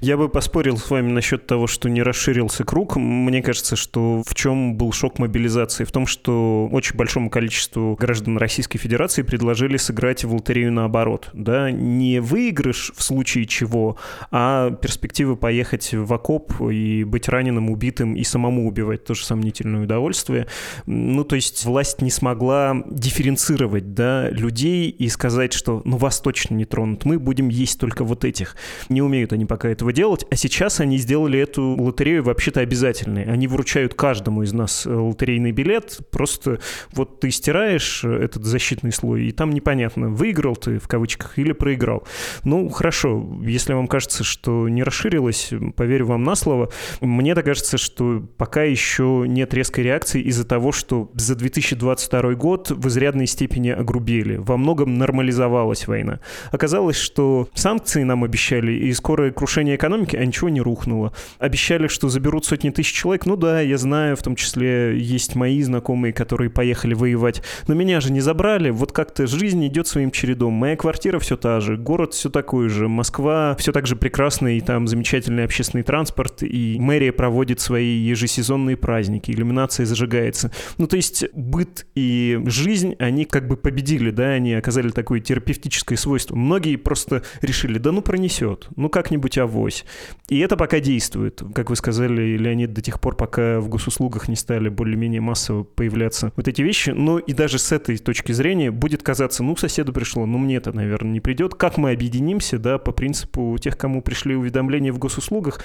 Я бы поспорил с вами насчет того, что не расширился круг. Мне кажется, что в чем был шок мобилизации? В том, что очень большому количеству граждан Российской Федерации предложили сыграть в лотерею наоборот. Да? Не выигрыш в случае чего, а перспектива поехать в окоп и быть раненым, убитым и самому убивать тоже сомнительное удовольствие. Ну, то есть власть не смогла дифференцировать да, людей и сказать, что ну вас точно не тронут, мы будем есть только вот этих. Не умеют они пока этого делать, а сейчас они сделали эту лотерею вообще-то обязательной. Они вручают каждому из нас э, лотерейный билет, просто вот ты стираешь этот защитный слой, и там непонятно, выиграл ты в кавычках или проиграл. Ну, хорошо, если вам кажется, что не расширилось, поверю вам на слово. Мне-то кажется, что пока еще нет резкой реакции из-за того, что за 2022 год в изрядной степени огрубели. Во многом нормализовалась война. Оказалось, что санкции нам обещали, и скорое крушение экономики, а ничего не рухнуло. Обещали, что заберут сотни тысяч человек. Ну да, я знаю, в том числе есть мои знакомые, которые поехали воевать. Но меня же не забрали. Вот как-то жизнь идет своим чередом. Моя квартира все та же, город все такой же, Москва все так же прекрасный, и там замечательный общественный транспорт, и мэрия проводит свои ежесезонные праздники, иллюминация зажигается. Ну, то есть быт и жизнь, они как бы победили, да, они оказали такое терапевтическое свойство. Многие просто решили, да ну пронесет, ну как-нибудь авось. И это пока действует. Как вы сказали, Леонид, до тех пор, пока в госуслугах не стали более-менее массово появляться вот эти вещи. Но и даже с этой точки зрения будет казаться, ну, соседу пришло, ну, мне это, наверное, не придет. Как мы объединимся, да, по принципу тех, кому пришли уведомления в госуслугах,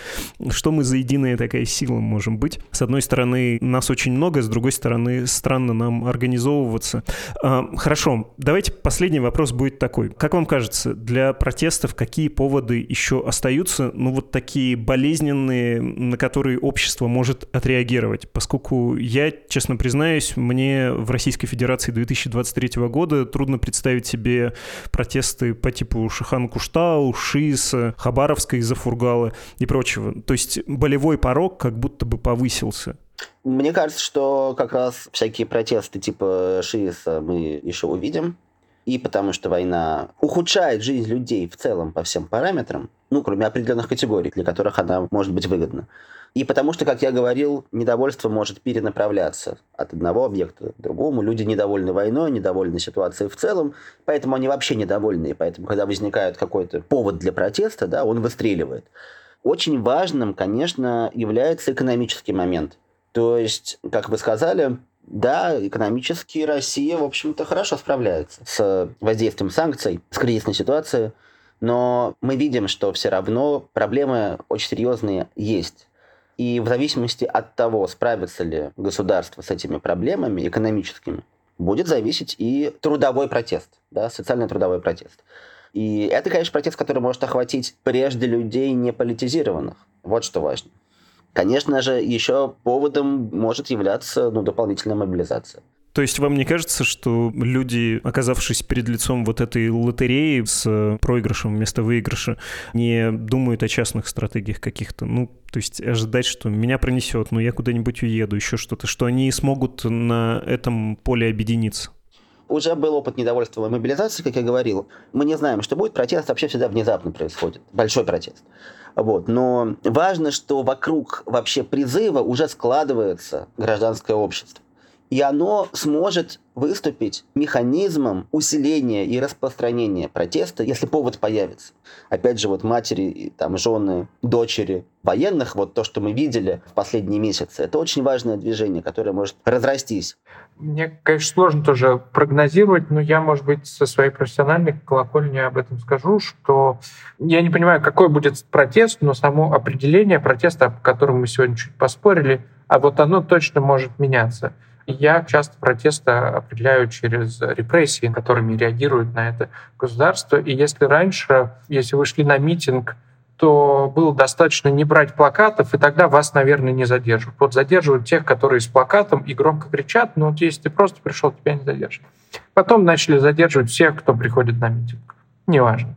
что мы за единая такая сила можем быть. С одной стороны, нас очень много, с другой стороны, странно нам организовываться. А, хорошо, давайте последний вопрос будет такой. Как вам кажется, для протестов какие поводы еще остаются, ну, вот такие болезненные, на которые общество может отреагировать? Поскольку я, честно признаюсь, мне в Российской Федерации 2023 года трудно представить себе протесты по типу Шихан Куштау, ШИСа, Хабаровской из-за Фургала и прочего. То есть болевой порог как будто бы повысился. Мне кажется, что как раз всякие протесты типа ШИСа мы еще увидим. И потому что война ухудшает жизнь людей в целом по всем параметрам, ну, кроме определенных категорий, для которых она может быть выгодна. И потому что, как я говорил, недовольство может перенаправляться от одного объекта к другому. Люди недовольны войной, недовольны ситуацией в целом, поэтому они вообще недовольны. И поэтому, когда возникает какой-то повод для протеста, да, он выстреливает. Очень важным, конечно, является экономический момент. То есть, как вы сказали, да, экономически Россия, в общем-то, хорошо справляется с воздействием санкций, с кризисной ситуацией, но мы видим, что все равно проблемы очень серьезные есть. И в зависимости от того, справится ли государство с этими проблемами экономическими, будет зависеть и трудовой протест, да, социально-трудовой протест. И это, конечно, протест, который может охватить прежде людей не политизированных. Вот что важно. Конечно же, еще поводом может являться ну, дополнительная мобилизация. То есть вам не кажется, что люди, оказавшись перед лицом вот этой лотереи с проигрышем вместо выигрыша, не думают о частных стратегиях каких-то? Ну, то есть ожидать, что меня пронесет, ну я куда-нибудь уеду, еще что-то, что они смогут на этом поле объединиться? Уже был опыт недовольства мобилизации, как я говорил. Мы не знаем, что будет. Протест вообще всегда внезапно происходит. Большой протест. Вот. Но важно, что вокруг вообще призыва уже складывается гражданское общество и оно сможет выступить механизмом усиления и распространения протеста, если повод появится. Опять же, вот матери, там, жены, дочери военных, вот то, что мы видели в последние месяцы, это очень важное движение, которое может разрастись. Мне, конечно, сложно тоже прогнозировать, но я, может быть, со своей профессиональной колокольни об этом скажу, что я не понимаю, какой будет протест, но само определение протеста, о котором мы сегодня чуть поспорили, а вот оно точно может меняться. Я часто протесты определяю через репрессии, которыми реагирует на это государство. И если раньше, если вы шли на митинг, то было достаточно не брать плакатов, и тогда вас, наверное, не задерживают. Вот задерживают тех, которые с плакатом и громко кричат, но вот если ты просто пришел, тебя не задержат. Потом начали задерживать всех, кто приходит на митинг. Неважно.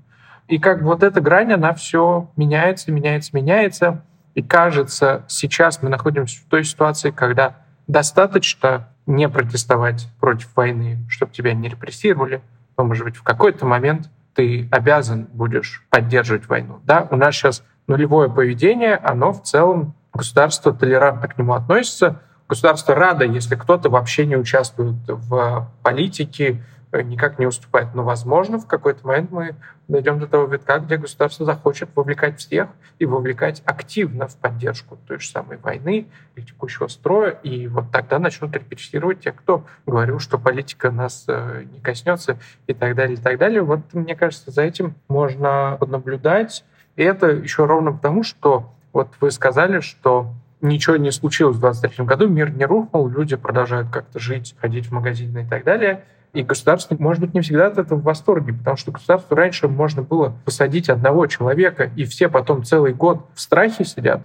И как вот эта грань, она все меняется, меняется, меняется. И кажется, сейчас мы находимся в той ситуации, когда достаточно не протестовать против войны, чтобы тебя не репрессировали, но, может быть, в какой-то момент ты обязан будешь поддерживать войну. Да, у нас сейчас нулевое поведение, оно в целом, государство толерантно к нему относится, государство радо, если кто-то вообще не участвует в политике, никак не уступает. Но, возможно, в какой-то момент мы дойдем до того витка, где государство захочет вовлекать всех и вовлекать активно в поддержку той же самой войны или текущего строя. И вот тогда начнут репрессировать тех, кто говорил, что политика нас э, не коснется и так далее, и так далее. Вот, мне кажется, за этим можно понаблюдать. И это еще ровно потому, что вот вы сказали, что ничего не случилось в 2023 году, мир не рухнул, люди продолжают как-то жить, ходить в магазины и так далее. И государство, может быть, не всегда от этого в восторге, потому что государству раньше можно было посадить одного человека, и все потом целый год в страхе сидят.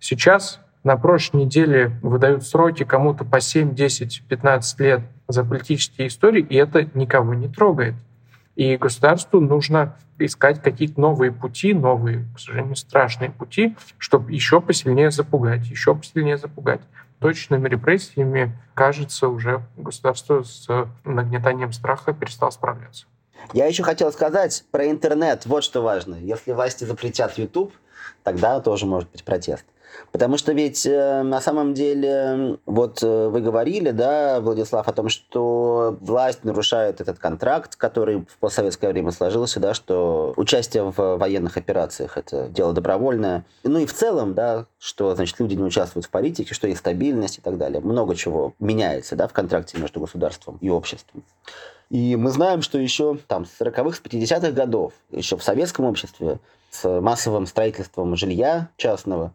Сейчас на прошлой неделе выдают сроки кому-то по 7, 10, 15 лет за политические истории, и это никого не трогает. И государству нужно искать какие-то новые пути, новые, к сожалению, страшные пути, чтобы еще посильнее запугать, еще посильнее запугать. Точными репрессиями, кажется, уже государство с нагнетанием страха перестало справляться. Я еще хотел сказать про интернет. Вот что важно. Если власти запретят YouTube, тогда тоже может быть протест. Потому что ведь э, на самом деле, вот э, вы говорили, да, Владислав, о том, что власть нарушает этот контракт, который в постсоветское время сложился, да, что участие в военных операциях это дело добровольное. Ну и в целом, да, что, значит, люди не участвуют в политике, что есть стабильность и так далее. Много чего меняется, да, в контракте между государством и обществом. И мы знаем, что еще там с 40-х, с 50-х годов, еще в советском обществе, с массовым строительством жилья частного,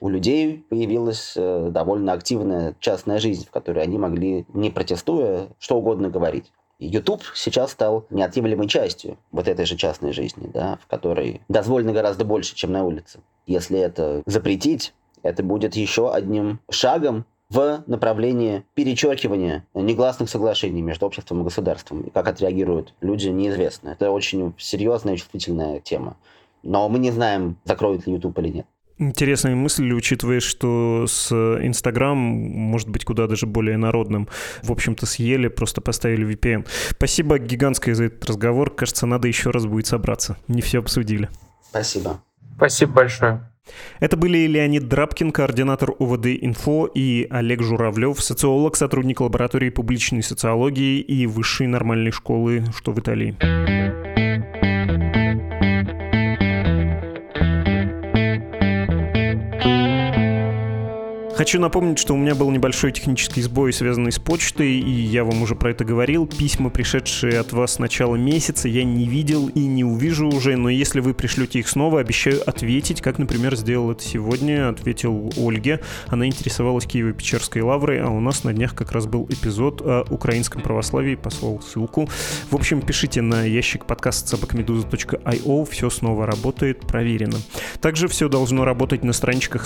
у людей появилась э, довольно активная частная жизнь, в которой они могли, не протестуя, что угодно говорить. И YouTube сейчас стал неотъемлемой частью вот этой же частной жизни, да, в которой дозволено гораздо больше, чем на улице. Если это запретить, это будет еще одним шагом в направлении перечеркивания негласных соглашений между обществом и государством. И как отреагируют люди, неизвестно. Это очень серьезная и чувствительная тема. Но мы не знаем, закроют ли YouTube или нет. Интересная мысль, учитывая, что с Инстаграм может быть куда даже более народным. В общем-то, съели, просто поставили VPN. Спасибо гигантское за этот разговор. Кажется, надо еще раз будет собраться. Не все обсудили. Спасибо. Спасибо большое. Это были Леонид Драбкин, координатор УВД «Инфо», и Олег Журавлев, социолог, сотрудник лаборатории публичной социологии и высшей нормальной школы, что в Италии. Хочу напомнить, что у меня был небольшой технический сбой, связанный с почтой, и я вам уже про это говорил. Письма, пришедшие от вас с начала месяца, я не видел и не увижу уже, но если вы пришлете их снова, обещаю ответить, как, например, сделал это сегодня, ответил Ольге. Она интересовалась Киево-Печерской лаврой, а у нас на днях как раз был эпизод о украинском православии, послал ссылку. В общем, пишите на ящик подкаст собакамедуза.io, все снова работает, проверено. Также все должно работать на страничках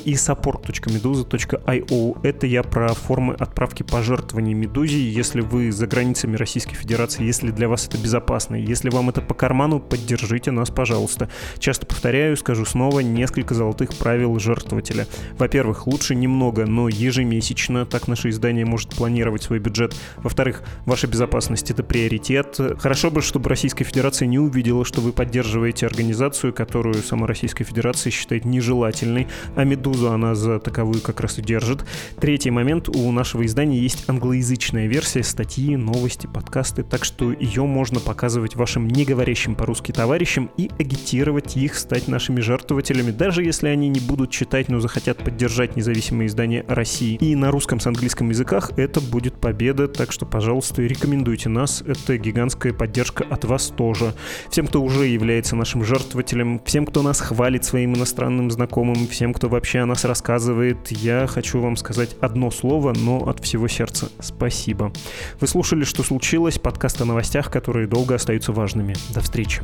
и support.meduza.io. Это я про формы отправки пожертвований Медузе. Если вы за границами Российской Федерации, если для вас это безопасно, если вам это по карману, поддержите нас, пожалуйста. Часто повторяю, скажу снова, несколько золотых правил жертвователя. Во-первых, лучше немного, но ежемесячно, так наше издание может планировать свой бюджет. Во-вторых, ваша безопасность — это приоритет. Хорошо бы, чтобы Российская Федерация не увидела, что вы поддерживаете организацию, которую сама Российская Федерация считает нежелательной, а «Медузу» она за таковую как раз и держит. Третий момент. У нашего издания есть англоязычная версия статьи, новости, подкасты, так что ее можно показывать вашим не говорящим по-русски товарищам и агитировать их стать нашими жертвователями, даже если они не будут читать, но захотят поддержать независимое издание России. И на русском с английском языках это будет победа, так что, пожалуйста, рекомендуйте нас. Это гигантская поддержка от вас тоже. Всем, кто уже является нашим жертвователем, всем, кто нас хвалит своим иностранным знакомым, всем, кто вообще о нас рассказывает. Я хочу вам сказать одно слово, но от всего сердца спасибо. Вы слушали «Что случилось?» подкаст о новостях, которые долго остаются важными. До встречи.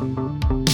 thank you